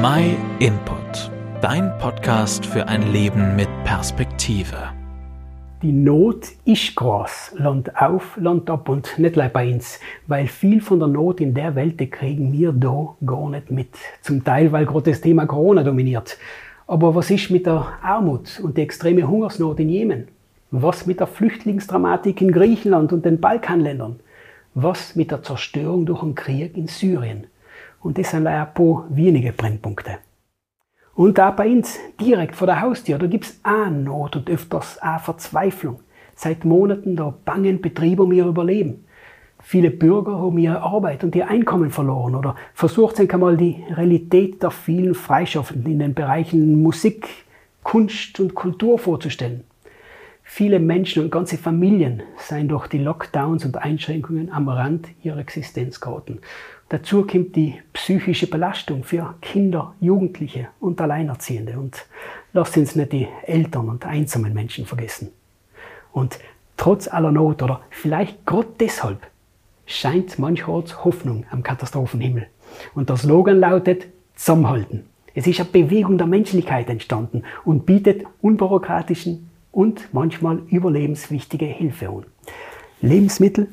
My Input, dein Podcast für ein Leben mit Perspektive. Die Not ist groß, Land auf, Land ab und nicht gleich bei uns, weil viel von der Not in der Welt die kriegen wir da gar nicht mit. Zum Teil, weil gerade das Thema Corona dominiert. Aber was ist mit der Armut und der extreme Hungersnot in Jemen? Was mit der Flüchtlingsdramatik in Griechenland und den Balkanländern? Was mit der Zerstörung durch den Krieg in Syrien? Und das sind ein paar wenige Brennpunkte. Und da bei uns, direkt vor der Haustür, da gibt's auch Not und öfters auch Verzweiflung. Seit Monaten da bangen Betriebe um ihr Überleben. Viele Bürger haben ihre Arbeit und ihr Einkommen verloren oder versucht sich einmal die Realität der vielen Freischaffenden in den Bereichen Musik, Kunst und Kultur vorzustellen. Viele Menschen und ganze Familien seien durch die Lockdowns und Einschränkungen am Rand ihrer Existenz geraten. Dazu kommt die psychische Belastung für Kinder, Jugendliche und Alleinerziehende. Und lasst uns nicht die Eltern und einsamen Menschen vergessen. Und trotz aller Not oder vielleicht gerade deshalb scheint mancherorts Hoffnung am Katastrophenhimmel. Und der Slogan lautet Zusammenhalten. Es ist eine Bewegung der Menschlichkeit entstanden und bietet unbürokratischen und manchmal überlebenswichtige Hilfe an. Lebensmittel,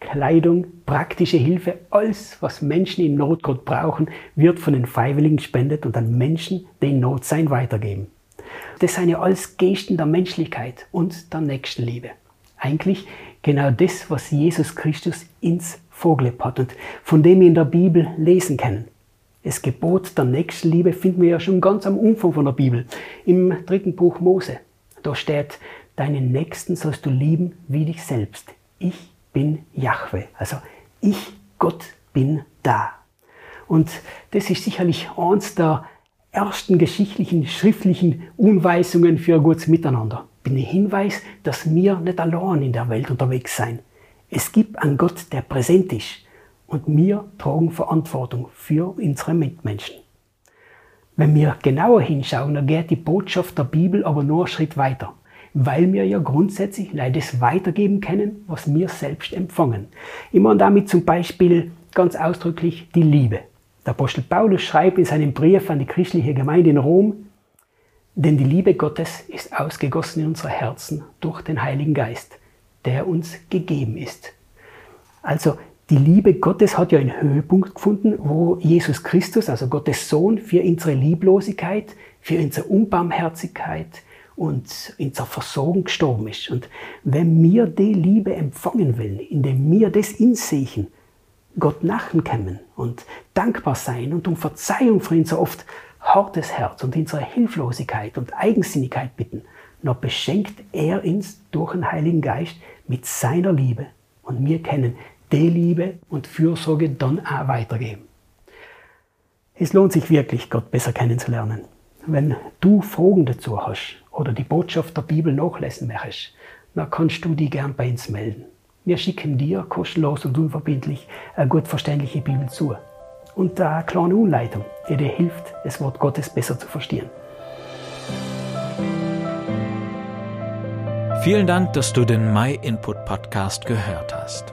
Kleidung, praktische Hilfe, alles, was Menschen in Not Gott brauchen, wird von den Freiwilligen gespendet und an Menschen, die in Not sein, weitergeben. Das sind ja alles Gesten der Menschlichkeit und der Nächstenliebe. Eigentlich genau das, was Jesus Christus ins vorgelebt hat und von dem wir in der Bibel lesen können. Das Gebot der Nächstenliebe finden wir ja schon ganz am Umfang von der Bibel, im dritten Buch Mose. Da steht, deinen Nächsten sollst du lieben wie dich selbst. Ich bin Jahwe. Also ich, Gott, bin da. Und das ist sicherlich eins der ersten geschichtlichen, schriftlichen Unweisungen für ein gutes Miteinander. Bin ein Hinweis, dass wir nicht allein in der Welt unterwegs sein. Es gibt einen Gott, der präsent ist. Und wir tragen Verantwortung für unsere Mitmenschen. Wenn wir genauer hinschauen, dann geht die Botschaft der Bibel aber nur einen Schritt weiter, weil wir ja grundsätzlich das weitergeben können, was wir selbst empfangen. Immer damit zum Beispiel ganz ausdrücklich die Liebe. Der Apostel Paulus schreibt in seinem Brief an die christliche Gemeinde in Rom, denn die Liebe Gottes ist ausgegossen in unsere Herzen durch den Heiligen Geist, der uns gegeben ist. Also die Liebe Gottes hat ja einen Höhepunkt gefunden, wo Jesus Christus, also Gottes Sohn, für unsere Lieblosigkeit, für unsere Unbarmherzigkeit und unsere Versorgung gestorben ist. Und wenn wir die Liebe empfangen wollen, indem wir das insehen, Gott nachkommen und dankbar sein und um Verzeihung für unser oft hartes Herz und unsere Hilflosigkeit und Eigensinnigkeit bitten, noch beschenkt er uns durch den Heiligen Geist mit seiner Liebe. Und wir kennen die Liebe und Fürsorge dann auch weitergeben. Es lohnt sich wirklich, Gott besser kennenzulernen. Wenn du Fragen dazu hast oder die Botschaft der Bibel nachlesen möchtest, dann kannst du die gern bei uns melden. Wir schicken dir kostenlos und unverbindlich eine gut verständliche Bibel zu. Und eine kleine Anleitung, die dir hilft, das Wort Gottes besser zu verstehen. Vielen Dank, dass du den My Input Podcast gehört hast.